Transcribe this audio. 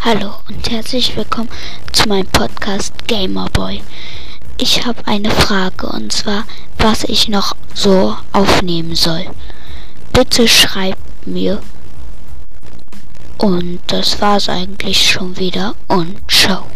Hallo und herzlich willkommen zu meinem Podcast Gamerboy. Ich habe eine Frage und zwar, was ich noch so aufnehmen soll. Bitte schreibt mir. Und das war's eigentlich schon wieder und ciao.